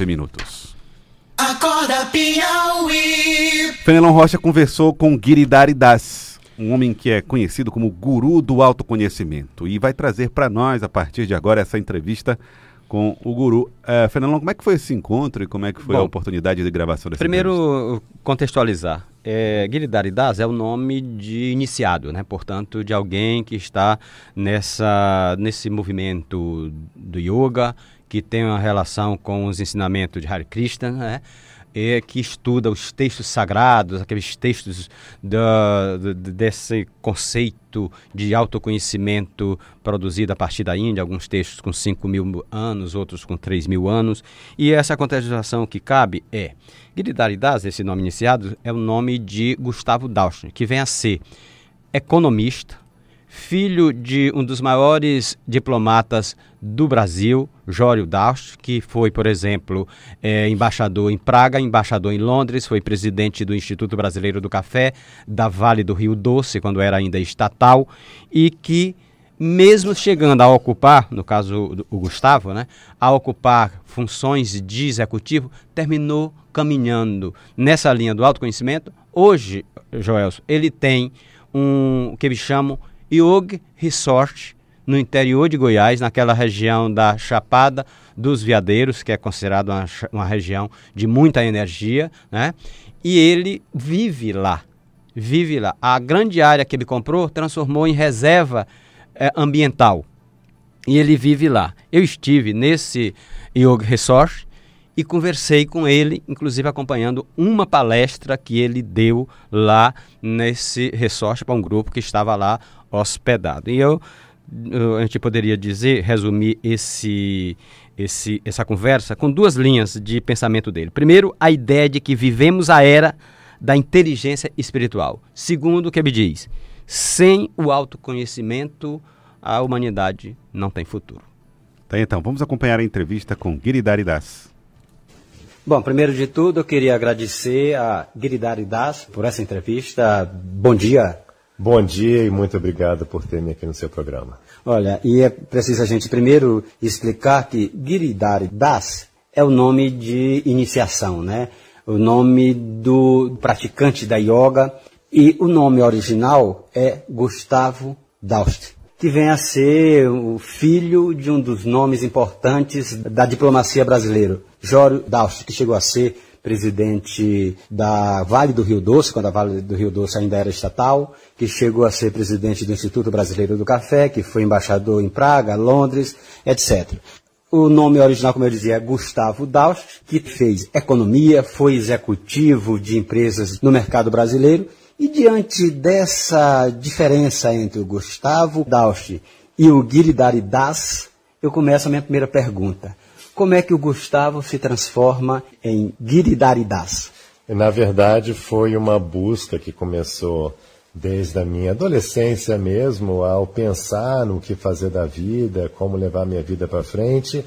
nove minutos. Acorda Piauí. Fenelon Rocha conversou com Giridhari Das, um homem que é conhecido como guru do autoconhecimento e vai trazer para nós, a partir de agora, essa entrevista com o guru. É, Fenelon, como é que foi esse encontro e como é que foi Bom, a oportunidade de gravação dessa Primeiro, entrevista? contextualizar. É, Giridhari Das é o nome de iniciado, né? portanto, de alguém que está nessa, nesse movimento do yoga, que tem uma relação com os ensinamentos de Hare Krishna, né? e que estuda os textos sagrados, aqueles textos desse conceito de autoconhecimento produzido a partir da Índia, alguns textos com 5 mil anos, outros com 3 mil anos. E essa contextualização que cabe é: Giridhari Das, esse nome iniciado, é o nome de Gustavo Dauschner, que vem a ser economista, filho de um dos maiores diplomatas do Brasil, Jório Dausch, que foi, por exemplo, eh, embaixador em Praga, embaixador em Londres, foi presidente do Instituto Brasileiro do Café, da Vale do Rio Doce, quando era ainda estatal, e que, mesmo chegando a ocupar, no caso o Gustavo, né, a ocupar funções de executivo, terminou caminhando nessa linha do autoconhecimento. Hoje, Joelson, ele tem um que eles chamam Yoga Resort no interior de Goiás, naquela região da Chapada dos Veadeiros, que é considerada uma, uma região de muita energia, né? E ele vive lá, vive lá. A grande área que ele comprou transformou em reserva eh, ambiental e ele vive lá. Eu estive nesse Yoga Resort e conversei com ele, inclusive acompanhando uma palestra que ele deu lá nesse resort para um grupo que estava lá hospedado. E eu, a gente poderia dizer, resumir esse, esse, essa conversa com duas linhas de pensamento dele. Primeiro, a ideia de que vivemos a era da inteligência espiritual. Segundo, o que ele diz, sem o autoconhecimento, a humanidade não tem futuro. Tá, então, vamos acompanhar a entrevista com Giridhari Das. Bom, primeiro de tudo, eu queria agradecer a Giridhari Das por essa entrevista. Bom dia. Bom dia e muito obrigado por ter me aqui no seu programa. Olha, e é preciso a gente primeiro explicar que Giridhari Das é o nome de iniciação, né? O nome do praticante da yoga e o nome original é Gustavo Daust, que vem a ser o filho de um dos nomes importantes da diplomacia brasileira, Jório Daust, que chegou a ser presidente da Vale do Rio Doce, quando a Vale do Rio Doce ainda era estatal, que chegou a ser presidente do Instituto Brasileiro do Café, que foi embaixador em Praga, Londres, etc. O nome original, como eu dizia, é Gustavo Daust, que fez economia, foi executivo de empresas no mercado brasileiro. E diante dessa diferença entre o Gustavo Daust e o Giridhari Das, eu começo a minha primeira pergunta. Como é que o Gustavo se transforma em Giridhari Das? Na verdade, foi uma busca que começou desde a minha adolescência mesmo, ao pensar no que fazer da vida, como levar minha vida para frente.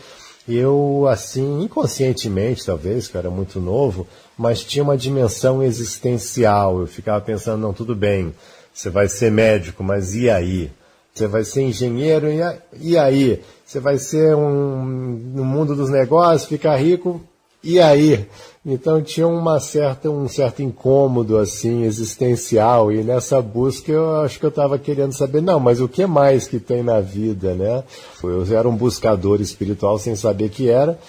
Eu, assim, inconscientemente, talvez, que eu era muito novo, mas tinha uma dimensão existencial. Eu ficava pensando, não, tudo bem, você vai ser médico, mas e aí? Você vai ser engenheiro, e aí? Você vai ser um, no mundo dos negócios, ficar rico, e aí? Então tinha uma certa, um certo incômodo assim existencial e nessa busca eu acho que eu estava querendo saber não, mas o que mais que tem na vida, né? Eu era um buscador espiritual sem saber que era,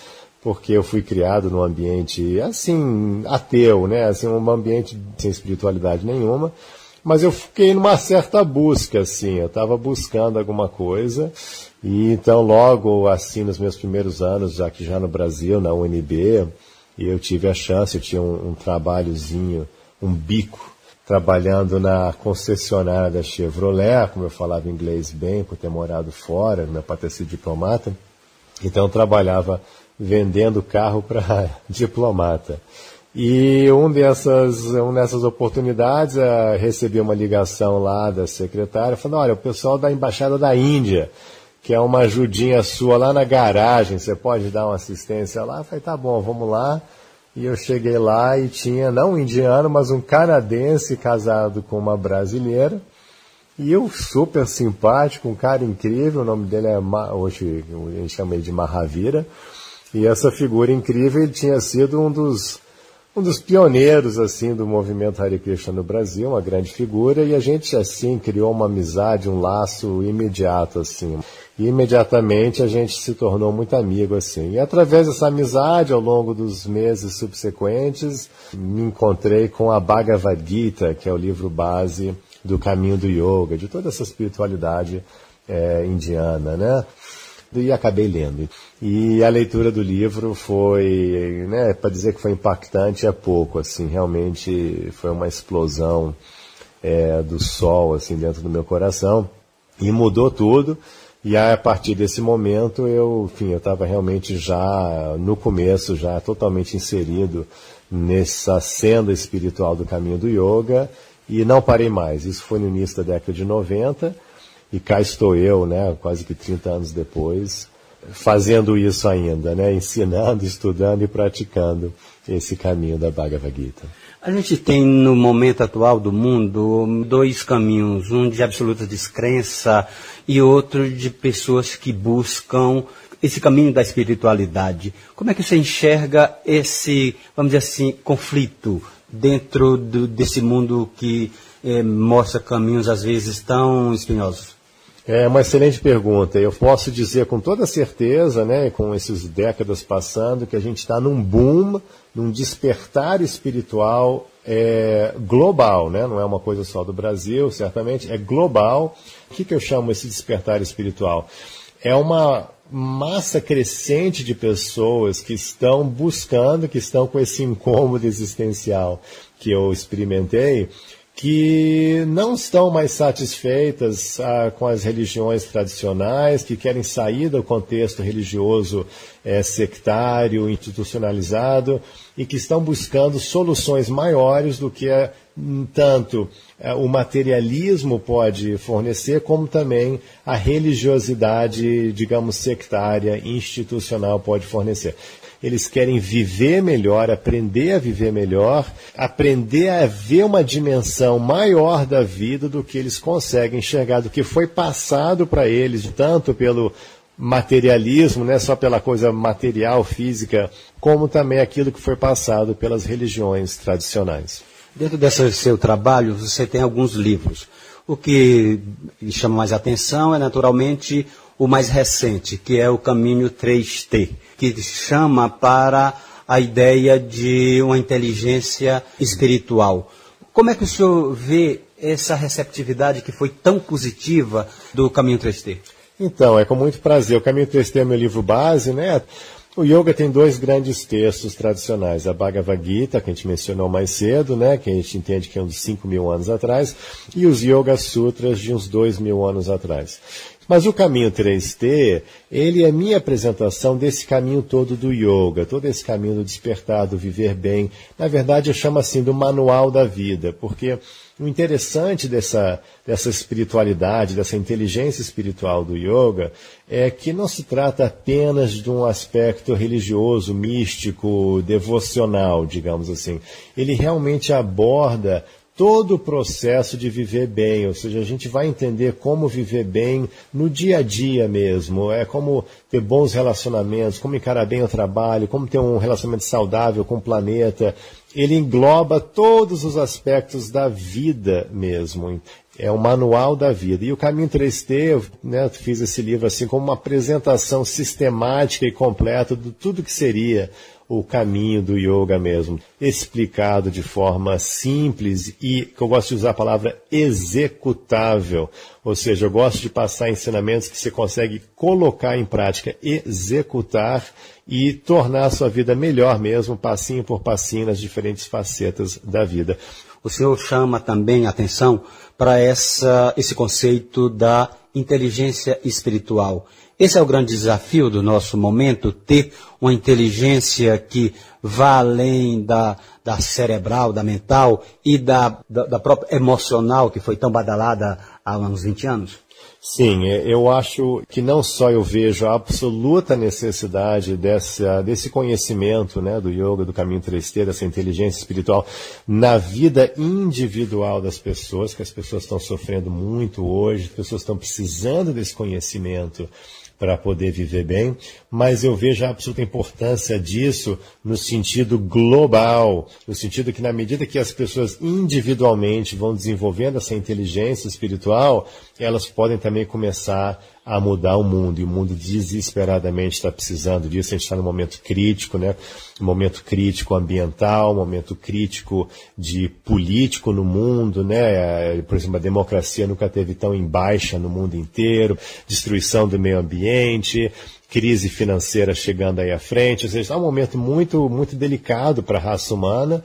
porque eu fui criado num ambiente assim ateu, né? Assim um ambiente sem espiritualidade nenhuma. Mas eu fiquei numa certa busca, assim, eu estava buscando alguma coisa, e então logo, assim, nos meus primeiros anos, que já no Brasil, na UNB, eu tive a chance, eu tinha um, um trabalhozinho, um bico, trabalhando na concessionária da Chevrolet, como eu falava inglês bem, por ter morado fora, meu pai ter sido diplomata, então eu trabalhava vendendo carro para diplomata. E um dessas, um dessas oportunidades, eh, recebi uma ligação lá da secretária, falando, olha, o pessoal da Embaixada da Índia, que é uma ajudinha sua lá na garagem, você pode dar uma assistência lá? Eu falei, tá bom, vamos lá. E eu cheguei lá e tinha, não um indiano, mas um canadense casado com uma brasileira. E eu super simpático, um cara incrível, o nome dele é, hoje a gente chama ele de Mahavira. E essa figura incrível ele tinha sido um dos um dos pioneiros assim do movimento Hare Krishna no Brasil, uma grande figura, e a gente assim criou uma amizade, um laço imediato assim. E imediatamente a gente se tornou muito amigo assim. E através dessa amizade, ao longo dos meses subsequentes, me encontrei com a Bhagavad Gita, que é o livro base do caminho do yoga, de toda essa espiritualidade é, indiana, né? E acabei lendo. E a leitura do livro foi, né, para dizer que foi impactante é pouco, assim, realmente foi uma explosão é, do sol, assim, dentro do meu coração e mudou tudo. E a partir desse momento eu, enfim, eu estava realmente já no começo, já totalmente inserido nessa senda espiritual do caminho do yoga e não parei mais. Isso foi no início da década de 90 e cá estou eu, né, quase que 30 anos depois, fazendo isso ainda, né, ensinando, estudando e praticando esse caminho da Bhagavad Gita. A gente tem no momento atual do mundo dois caminhos, um de absoluta descrença e outro de pessoas que buscam esse caminho da espiritualidade. Como é que você enxerga esse, vamos dizer assim, conflito dentro do, desse mundo que eh, mostra caminhos às vezes tão espinhosos? É uma excelente pergunta. Eu posso dizer com toda certeza, né, com esses décadas passando, que a gente está num boom, num despertar espiritual é, global, né? não é uma coisa só do Brasil, certamente, é global. O que, que eu chamo esse despertar espiritual? É uma massa crescente de pessoas que estão buscando, que estão com esse incômodo existencial que eu experimentei, que não estão mais satisfeitas ah, com as religiões tradicionais, que querem sair do contexto religioso eh, sectário, institucionalizado, e que estão buscando soluções maiores do que eh, tanto eh, o materialismo pode fornecer, como também a religiosidade, digamos, sectária, institucional pode fornecer eles querem viver melhor, aprender a viver melhor, aprender a ver uma dimensão maior da vida do que eles conseguem enxergar, do que foi passado para eles, tanto pelo materialismo, né, só pela coisa material, física, como também aquilo que foi passado pelas religiões tradicionais. Dentro desse seu trabalho, você tem alguns livros. O que chama mais atenção é, naturalmente, o mais recente, que é o Caminho 3T que chama para a ideia de uma inteligência espiritual. Como é que o senhor vê essa receptividade que foi tão positiva do Caminho 3T? Então, é com muito prazer. O Caminho 3T é meu livro base, né? O yoga tem dois grandes textos tradicionais, a Bhagavad Gita, que a gente mencionou mais cedo, né, que a gente entende que é uns 5 mil anos atrás, e os Yoga Sutras de uns 2 mil anos atrás. Mas o caminho 3T, ele é minha apresentação desse caminho todo do yoga, todo esse caminho do despertar, do viver bem. Na verdade, eu chamo assim do manual da vida, porque o interessante dessa, dessa espiritualidade, dessa inteligência espiritual do yoga, é que não se trata apenas de um aspecto religioso, místico, devocional, digamos assim. Ele realmente aborda todo o processo de viver bem, ou seja, a gente vai entender como viver bem no dia a dia mesmo, é como ter bons relacionamentos, como encarar bem o trabalho, como ter um relacionamento saudável com o planeta. Ele engloba todos os aspectos da vida mesmo. É o manual da vida. E o Caminho 3T, eu né, fiz esse livro assim como uma apresentação sistemática e completa de tudo que seria o caminho do yoga mesmo, explicado de forma simples e que eu gosto de usar a palavra executável, ou seja, eu gosto de passar ensinamentos que você consegue colocar em prática, executar e tornar a sua vida melhor mesmo, passinho por passinho nas diferentes facetas da vida. O senhor chama também atenção para essa, esse conceito da inteligência espiritual. Esse é o grande desafio do nosso momento, ter uma inteligência que vá além da, da cerebral, da mental e da, da, da própria emocional, que foi tão badalada há uns 20 anos? Sim, é, eu acho que não só eu vejo a absoluta necessidade dessa, desse conhecimento né, do yoga, do caminho 3T, dessa inteligência espiritual na vida individual das pessoas, que as pessoas estão sofrendo muito hoje, as pessoas estão precisando desse conhecimento para poder viver bem, mas eu vejo a absoluta importância disso no sentido global, no sentido que na medida que as pessoas individualmente vão desenvolvendo essa inteligência espiritual, elas podem também começar a mudar o mundo, e o mundo desesperadamente está precisando disso, a gente está num momento crítico, né? Um momento crítico ambiental, um momento crítico de político no mundo, né? Por exemplo, a democracia nunca teve tão em baixa no mundo inteiro, destruição do meio ambiente, crise financeira chegando aí à frente, ou seja, é um momento muito, muito delicado para a raça humana,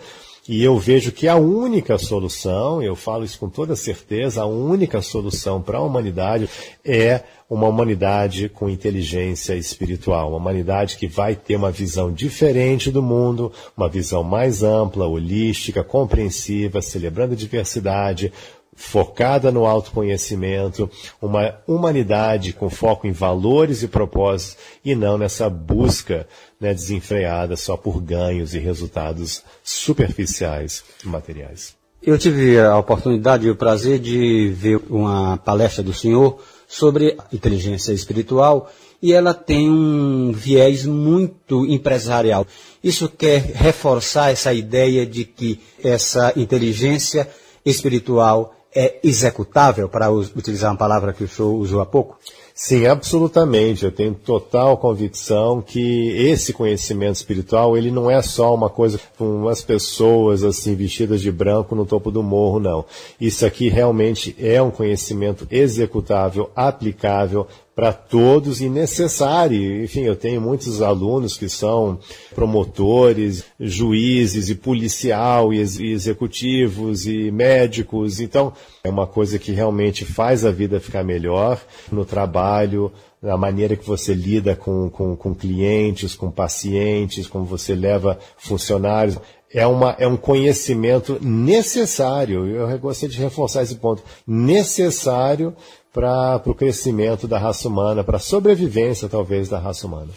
e eu vejo que a única solução, eu falo isso com toda certeza, a única solução para a humanidade é uma humanidade com inteligência espiritual, uma humanidade que vai ter uma visão diferente do mundo, uma visão mais ampla, holística, compreensiva, celebrando a diversidade, focada no autoconhecimento, uma humanidade com foco em valores e propósitos e não nessa busca né, desenfreada só por ganhos e resultados superficiais e materiais. Eu tive a oportunidade e o prazer de ver uma palestra do senhor sobre inteligência espiritual e ela tem um viés muito empresarial. Isso quer reforçar essa ideia de que essa inteligência espiritual é executável, para utilizar uma palavra que o senhor usou há pouco? Sim, absolutamente. Eu tenho total convicção que esse conhecimento espiritual, ele não é só uma coisa com umas pessoas assim vestidas de branco no topo do morro, não. Isso aqui realmente é um conhecimento executável, aplicável para todos e necessário. Enfim, eu tenho muitos alunos que são promotores, juízes e policial e executivos e médicos. Então, é uma coisa que realmente faz a vida ficar melhor no trabalho, a maneira que você lida com, com, com clientes, com pacientes, como você leva funcionários é, uma, é um conhecimento necessário, eu gostaria de reforçar esse ponto, necessário para o crescimento da raça humana, para a sobrevivência, talvez, da raça humana.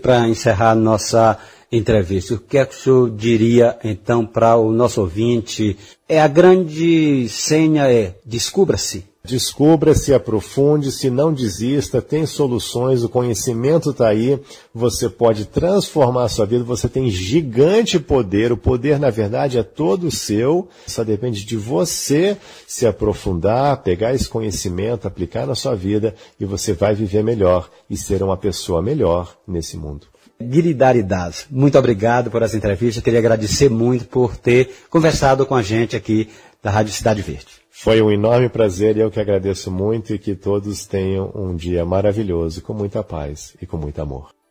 Para encerrar nossa entrevista, o que é que o senhor diria, então, para o nosso ouvinte? É a grande senha é descubra-se. Descubra, se aprofunde, se não desista, tem soluções, o conhecimento está aí, você pode transformar a sua vida, você tem gigante poder, o poder na verdade é todo seu, só depende de você se aprofundar, pegar esse conhecimento, aplicar na sua vida e você vai viver melhor e ser uma pessoa melhor nesse mundo. Guilidaridas, muito obrigado por essa entrevista, queria agradecer muito por ter conversado com a gente aqui da Rádio Cidade Verde. Foi um enorme prazer e eu que agradeço muito e que todos tenham um dia maravilhoso, com muita paz e com muito amor.